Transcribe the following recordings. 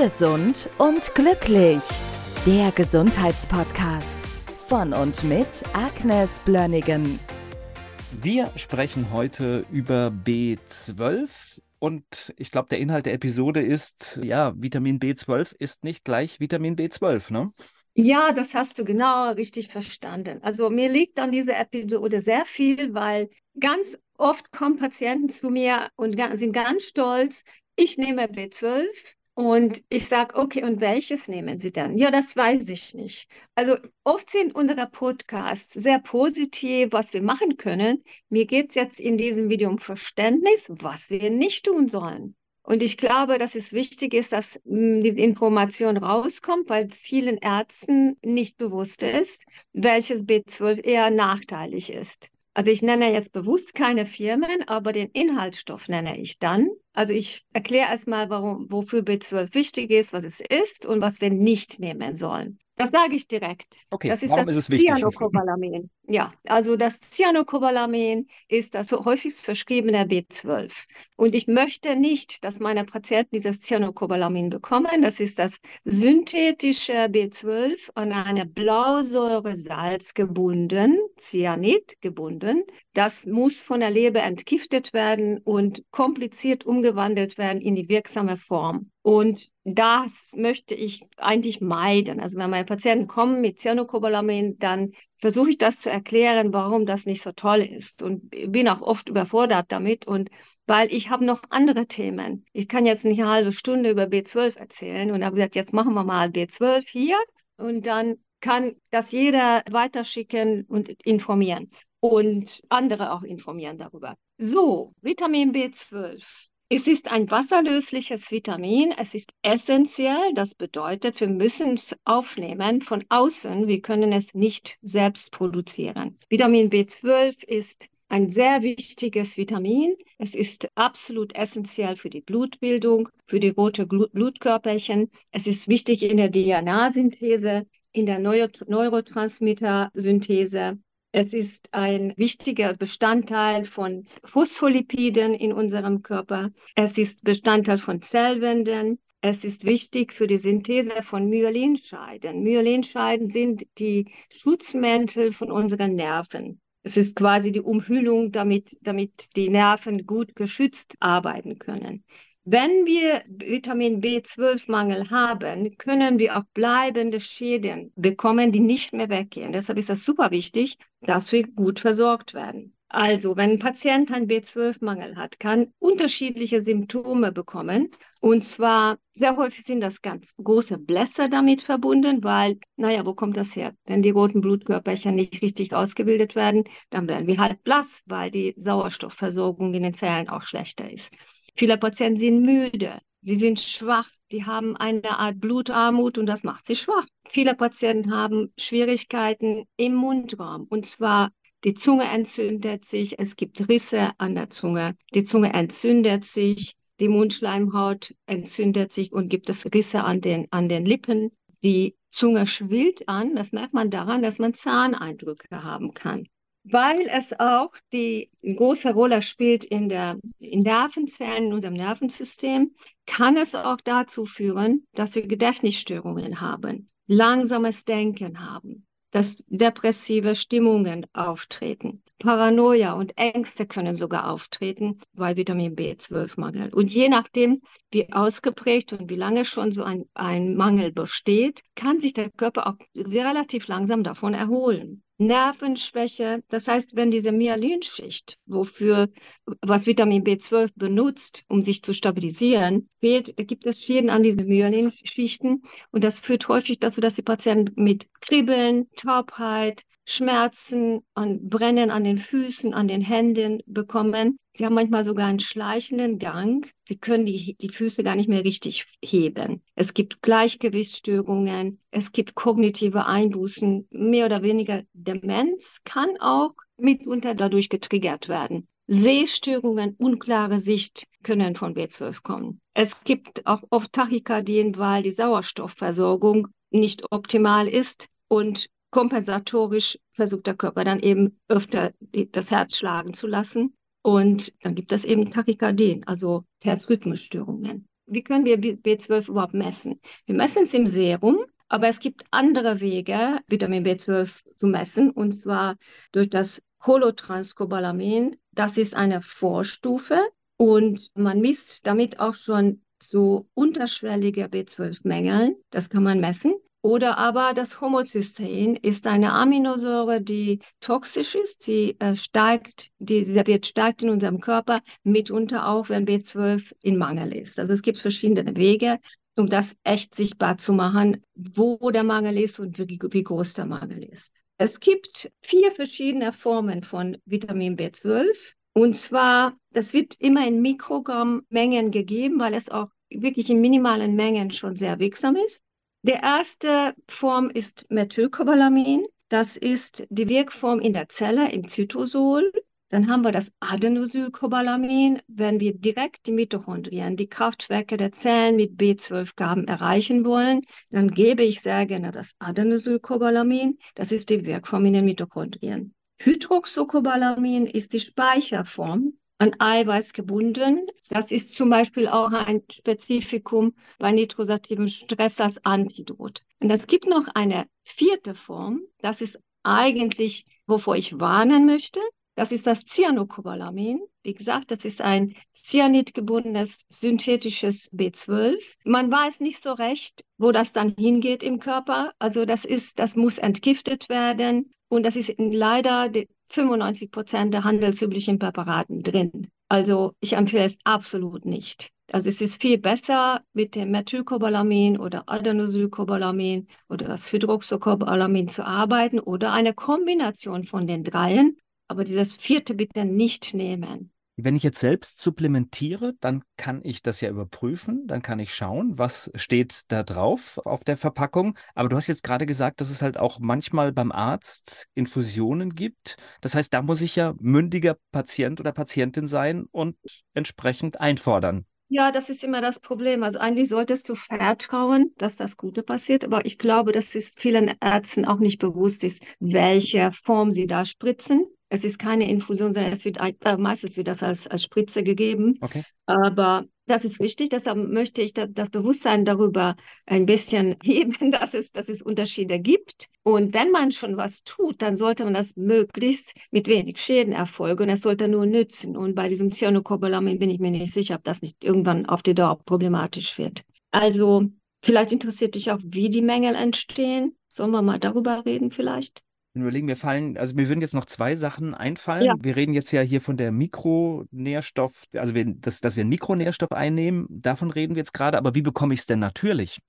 Gesund und glücklich. Der Gesundheitspodcast von und mit Agnes Blönnigan. Wir sprechen heute über B12 und ich glaube, der Inhalt der Episode ist, ja, Vitamin B12 ist nicht gleich Vitamin B12, ne? Ja, das hast du genau richtig verstanden. Also mir liegt an dieser Episode sehr viel, weil ganz oft kommen Patienten zu mir und sind ganz stolz, ich nehme B12 und ich sage, okay, und welches nehmen Sie dann? Ja, das weiß ich nicht. Also oft sind unsere Podcasts sehr positiv, was wir machen können. Mir geht es jetzt in diesem Video um Verständnis, was wir nicht tun sollen. Und ich glaube, dass es wichtig ist, dass mh, hm, diese Information rauskommt, weil vielen Ärzten nicht bewusst ist, welches B12 eher nachteilig ist. Also ich nenne jetzt bewusst keine Firmen, aber den Inhaltsstoff nenne ich dann. Also ich erkläre erstmal, warum, wofür B12 wichtig ist, was es ist und was wir nicht nehmen sollen. Das sage ich direkt. Okay, das ist warum das ist es wichtig? Cyanocobalamin. Ja, also das Cyanocobalamin ist das häufigst verschriebene B12. Und ich möchte nicht, dass meine Patienten dieses Cyanocobalamin bekommen. Das ist das synthetische B12 an eine Blausäure Salz gebunden, Cyanid gebunden. Das muss von der Leber entgiftet werden und kompliziert umgewandelt werden in die wirksame Form. Und das möchte ich eigentlich meiden. Also wenn meine Patienten kommen mit Cyanocobalamin, dann versuche ich das zu erklären, warum das nicht so toll ist. Und bin auch oft überfordert damit. Und weil ich habe noch andere Themen. Ich kann jetzt nicht eine halbe Stunde über B12 erzählen und habe gesagt, jetzt machen wir mal B12 hier und dann kann das jeder weiterschicken und informieren und andere auch informieren darüber. So, Vitamin B12 es ist ein wasserlösliches Vitamin. Es ist essentiell. Das bedeutet, wir müssen es aufnehmen von außen. Wir können es nicht selbst produzieren. Vitamin B12 ist ein sehr wichtiges Vitamin. Es ist absolut essentiell für die Blutbildung, für die rote Blutkörperchen. Es ist wichtig in der DNA-Synthese, in der Neurotransmitter-Synthese. Es ist ein wichtiger Bestandteil von Phospholipiden in unserem Körper. Es ist Bestandteil von Zellwänden. Es ist wichtig für die Synthese von Myelinscheiden. Myelinscheiden sind die Schutzmäntel von unseren Nerven. Es ist quasi die Umhüllung, damit, damit die Nerven gut geschützt arbeiten können. Wenn wir Vitamin B12-Mangel haben, können wir auch bleibende Schäden bekommen, die nicht mehr weggehen. Deshalb ist das super wichtig, dass wir gut versorgt werden. Also, wenn ein Patient einen B12-Mangel hat, kann unterschiedliche Symptome bekommen. Und zwar sehr häufig sind das ganz große Blässe damit verbunden, weil, naja, wo kommt das her? Wenn die roten Blutkörperchen nicht richtig ausgebildet werden, dann werden wir halt blass, weil die Sauerstoffversorgung in den Zellen auch schlechter ist. Viele Patienten sind müde, sie sind schwach, die haben eine Art Blutarmut und das macht sie schwach. Viele Patienten haben Schwierigkeiten im Mundraum und zwar die Zunge entzündet sich, es gibt Risse an der Zunge, die Zunge entzündet sich, die Mundschleimhaut entzündet sich und gibt es Risse an den, an den Lippen. Die Zunge schwillt an, das merkt man daran, dass man Zahneindrücke haben kann weil es auch die große Rolle spielt in der in Nervenzellen, in unserem Nervensystem, kann es auch dazu führen, dass wir Gedächtnisstörungen haben, langsames Denken haben, dass depressive Stimmungen auftreten. Paranoia und Ängste können sogar auftreten, weil Vitamin B12 mangelt. Und je nachdem, wie ausgeprägt und wie lange schon so ein, ein Mangel besteht, kann sich der Körper auch relativ langsam davon erholen. Nervenschwäche. Das heißt, wenn diese Myelinschicht, wofür was Vitamin B12 benutzt, um sich zu stabilisieren, fehlt, gibt es Schäden an diesen Myelinschichten und das führt häufig dazu, dass die Patienten mit Kribbeln, Taubheit, Schmerzen und Brennen an den Füßen, an den Händen bekommen. Sie haben manchmal sogar einen schleichenden Gang. Sie können die, die Füße gar nicht mehr richtig heben. Es gibt Gleichgewichtsstörungen, es gibt kognitive Einbußen, mehr oder weniger Demenz kann auch mitunter dadurch getriggert werden. Sehstörungen, unklare Sicht können von B12 kommen. Es gibt auch oft Tachykardien, weil die Sauerstoffversorgung nicht optimal ist und kompensatorisch versucht der Körper dann eben öfter das Herz schlagen zu lassen. Und dann gibt es eben Tachykardien, also Herzrhythmusstörungen. wie können wir B12 überhaupt messen? Wir messen es im Serum, aber es gibt andere Wege, Vitamin B12 zu messen, und zwar durch das Holotranscobalamin. Das ist eine Vorstufe und man misst damit auch schon so unterschwellige B12-Mängeln. Das kann man messen. Oder aber das Homocystein ist eine Aminosäure, die toxisch ist. Sie äh, steigt, die, wird stark in unserem Körper, mitunter auch, wenn B12 in Mangel ist. Also es gibt verschiedene Wege, um das echt sichtbar zu machen, wo der Mangel ist und wie, wie groß der Mangel ist. Es gibt vier verschiedene Formen von Vitamin B12. Und zwar, das wird immer in Mikrogrammmengen gegeben, weil es auch wirklich in minimalen Mengen schon sehr wirksam ist. Der erste Form ist Methylcobalamin. Das ist die Wirkform in der Zelle im Zytosol. Dann haben wir das Adenosylcobalamin. Wenn wir direkt die Mitochondrien, die Kraftwerke der Zellen mit B12-Gaben erreichen wollen, dann gebe ich sehr gerne das Adenosylcobalamin. Das ist die Wirkform in den Mitochondrien. Hydroxocobalamin ist die Speicherform an Eiweiß gebunden. Das ist zum Beispiel auch ein Spezifikum bei nitrosativem Stress als Antidot. Und es gibt noch eine vierte Form. Das ist eigentlich, wovor ich warnen möchte. Das ist das Cyanocobalamin. Wie gesagt, das ist ein cyanidgebundenes synthetisches B12. Man weiß nicht so recht, wo das dann hingeht im Körper. Also das ist, das muss entgiftet werden. Und das ist leider 95 Prozent der handelsüblichen Präparaten drin. Also ich empfehle es absolut nicht. Also es ist viel besser mit dem Methylcobalamin oder Adenosylcobalamin oder das Hydroxocobalamin zu arbeiten oder eine Kombination von den dreien aber dieses vierte bitte nicht nehmen. Wenn ich jetzt selbst supplementiere, dann kann ich das ja überprüfen, dann kann ich schauen, was steht da drauf auf der Verpackung. Aber du hast jetzt gerade gesagt, dass es halt auch manchmal beim Arzt Infusionen gibt. Das heißt, da muss ich ja mündiger Patient oder Patientin sein und entsprechend einfordern. Ja, das ist immer das Problem. Also eigentlich solltest du vertrauen, dass das Gute passiert, aber ich glaube, dass es vielen Ärzten auch nicht bewusst ist, welche Form sie da spritzen. Es ist keine Infusion, sondern es wird äh, meistens wird das als, als Spritze gegeben. Okay. Aber das ist wichtig, deshalb möchte ich da, das Bewusstsein darüber ein bisschen heben, dass es, dass es Unterschiede gibt. Und wenn man schon was tut, dann sollte man das möglichst mit wenig Schäden erfolgen es sollte nur nützen. Und bei diesem Cyanocobalamin bin ich mir nicht sicher, ob das nicht irgendwann auf die Dauer problematisch wird. Also vielleicht interessiert dich auch, wie die Mängel entstehen. Sollen wir mal darüber reden vielleicht? Überlegen, mir fallen, also mir würden jetzt noch zwei Sachen einfallen. Ja. Wir reden jetzt ja hier von der Mikronährstoff, also wir, dass, dass wir einen Mikronährstoff einnehmen, davon reden wir jetzt gerade, aber wie bekomme ich es denn natürlich?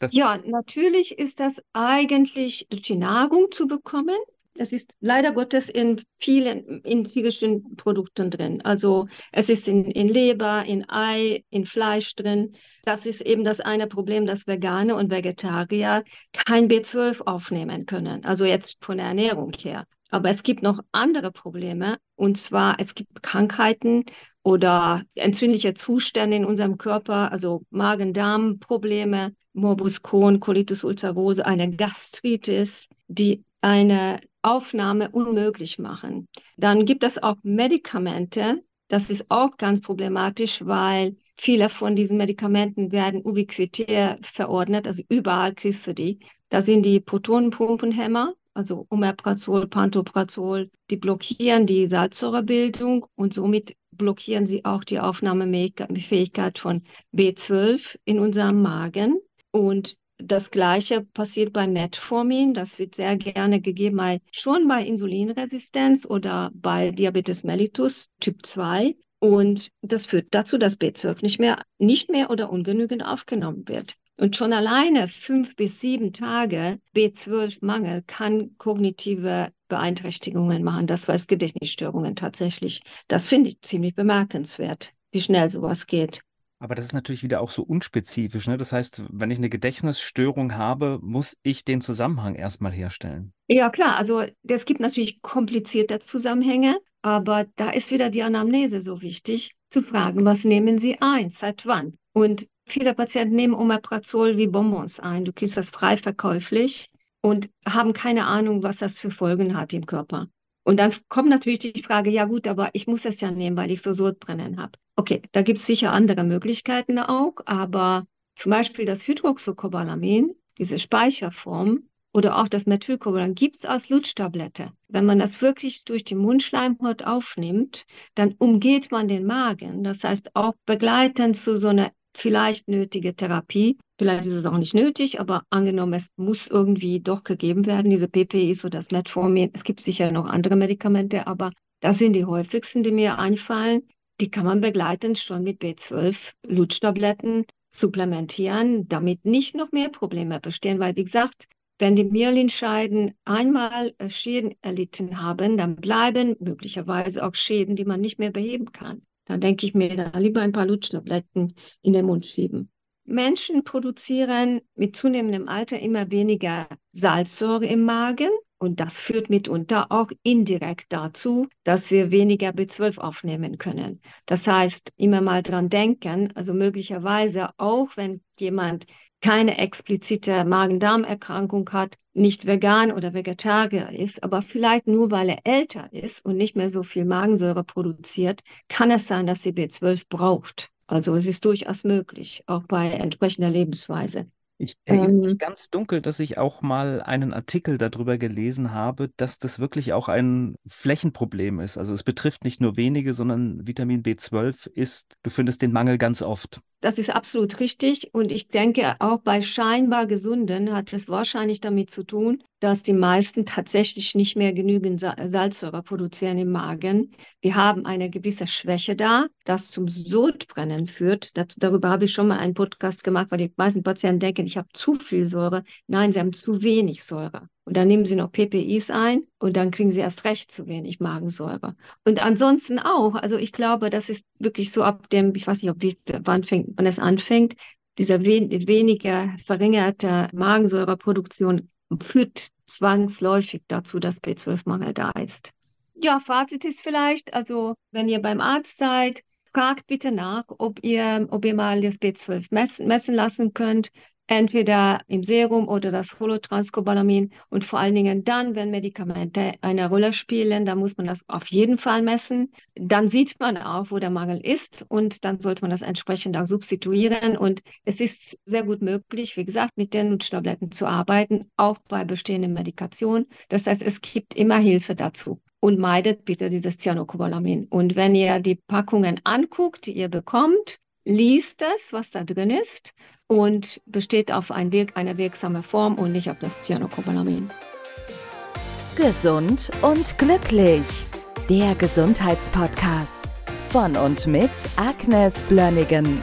Das ja, natürlich ist das eigentlich durch die Nahrung zu bekommen. Das ist leider Gottes in vielen, in vielen Produkten drin. Also es ist in, in Leber, in Ei, in Fleisch drin. Das ist eben das eine Problem, dass Veganer und Vegetarier kein B12 aufnehmen können. Also jetzt von der Ernährung her. Aber es gibt noch andere Probleme. Und zwar, es gibt Krankheiten oder entzündliche Zustände in unserem Körper, also Magen-Darm-Probleme, Morbus Crohn, Colitis ulcerosa, eine Gastritis, die eine Aufnahme unmöglich machen. Dann gibt es auch Medikamente. Das ist auch ganz problematisch, weil viele von diesen Medikamenten werden ubiquitär verordnet, also überall kriegst du die. Da sind die Protonenpumpenhämmer, also Omeprazol, Pantoprazol, die blockieren die Salzsäurebildung und somit blockieren sie auch die Aufnahmefähigkeit von B12 in unserem Magen. Und das Gleiche passiert bei Metformin. Das wird sehr gerne gegeben, bei, schon bei Insulinresistenz oder bei Diabetes mellitus Typ 2. Und das führt dazu, dass B12 nicht mehr, nicht mehr oder ungenügend aufgenommen wird. Und schon alleine fünf bis sieben Tage B12-Mangel kann kognitive Beeinträchtigungen machen. Das weiß Gedächtnisstörungen tatsächlich. Das finde ich ziemlich bemerkenswert, wie schnell sowas geht. Aber das ist natürlich wieder auch so unspezifisch. Ne? Das heißt, wenn ich eine Gedächtnisstörung habe, muss ich den Zusammenhang erstmal herstellen. Ja, klar. Also es gibt natürlich komplizierte Zusammenhänge, aber da ist wieder die Anamnese so wichtig, zu fragen, was nehmen Sie ein, seit wann? Und viele Patienten nehmen Omeprazol wie Bonbons ein. Du kriegst das frei verkäuflich und haben keine Ahnung, was das für Folgen hat im Körper. Und dann kommt natürlich die Frage, ja gut, aber ich muss es ja nehmen, weil ich so Sodbrennen habe. Okay, da gibt es sicher andere Möglichkeiten auch, aber zum Beispiel das Hydroxycobalamin, diese Speicherform oder auch das Methylcobalamin gibt es als Lutschtablette. Wenn man das wirklich durch die Mundschleimhaut aufnimmt, dann umgeht man den Magen. Das heißt auch begleitend zu so einer vielleicht nötige Therapie. Vielleicht ist es auch nicht nötig, aber angenommen, es muss irgendwie doch gegeben werden, diese PPIs oder das Metformin. Es gibt sicher noch andere Medikamente, aber das sind die häufigsten, die mir einfallen. Die kann man begleitend schon mit B12-Lutschtabletten supplementieren, damit nicht noch mehr Probleme bestehen. Weil, wie gesagt, wenn die Myelinscheiden einmal äh, Schäden erlitten haben, dann bleiben möglicherweise auch Schäden, die man nicht mehr beheben kann. Dann denke ich mir, da lieber ein paar Lutschtabletten in den Mund schieben. Menschen produzieren mit zunehmendem Alter immer weniger Salzsäure im Magen. Und das führt mitunter auch indirekt dazu, dass wir weniger B12 aufnehmen können. Das heißt, immer mal dran denken, also möglicherweise auch wenn jemand keine explizite Magen-Darm-Erkrankung hat, nicht vegan oder Vegetarier ist, aber vielleicht nur weil er älter ist und nicht mehr so viel Magensäure produziert, kann es sein, dass sie B12 braucht. Also es ist durchaus möglich, auch bei entsprechender Lebensweise. Ich erinnere mich ähm, ganz dunkel, dass ich auch mal einen Artikel darüber gelesen habe, dass das wirklich auch ein Flächenproblem ist. Also es betrifft nicht nur wenige, sondern Vitamin B12 ist, du findest den Mangel ganz oft. Das ist absolut richtig. Und ich denke, auch bei scheinbar Gesunden hat es wahrscheinlich damit zu tun, dass die meisten tatsächlich nicht mehr genügend Salzsäure produzieren im Magen. Wir haben eine gewisse Schwäche da, das zum Sodbrennen führt. Das, darüber habe ich schon mal einen Podcast gemacht, weil die meisten Patienten denken, ich habe zu viel Säure. Nein, sie haben zu wenig Säure. Und dann nehmen sie noch PPIs ein und dann kriegen sie erst recht zu wenig Magensäure. Und ansonsten auch, also ich glaube, das ist wirklich so ab dem, ich weiß nicht, ob wie, wann, fängt, wann es anfängt, dieser wen, weniger verringerte Magensäureproduktion führt zwangsläufig dazu, dass B12-Mangel da ist. Ja, Fazit ist vielleicht, also wenn ihr beim Arzt seid, fragt bitte nach, ob ihr, ob ihr mal das B12 messen, messen lassen könnt entweder im Serum oder das Holotranscobalamin und vor allen Dingen dann, wenn Medikamente eine Rolle spielen, dann muss man das auf jeden Fall messen. Dann sieht man auch, wo der Mangel ist und dann sollte man das entsprechend auch substituieren und es ist sehr gut möglich, wie gesagt, mit den Nutztabletten zu arbeiten, auch bei bestehenden Medikationen. Das heißt, es gibt immer Hilfe dazu und meidet bitte dieses Cyanocobalamin. Und wenn ihr die Packungen anguckt, die ihr bekommt, liest es, was da drin ist und besteht auf ein Wirk eine wirksame Form und nicht auf das Cyanocobalamin. Gesund und glücklich. Der Gesundheitspodcast von und mit Agnes Blönnigan.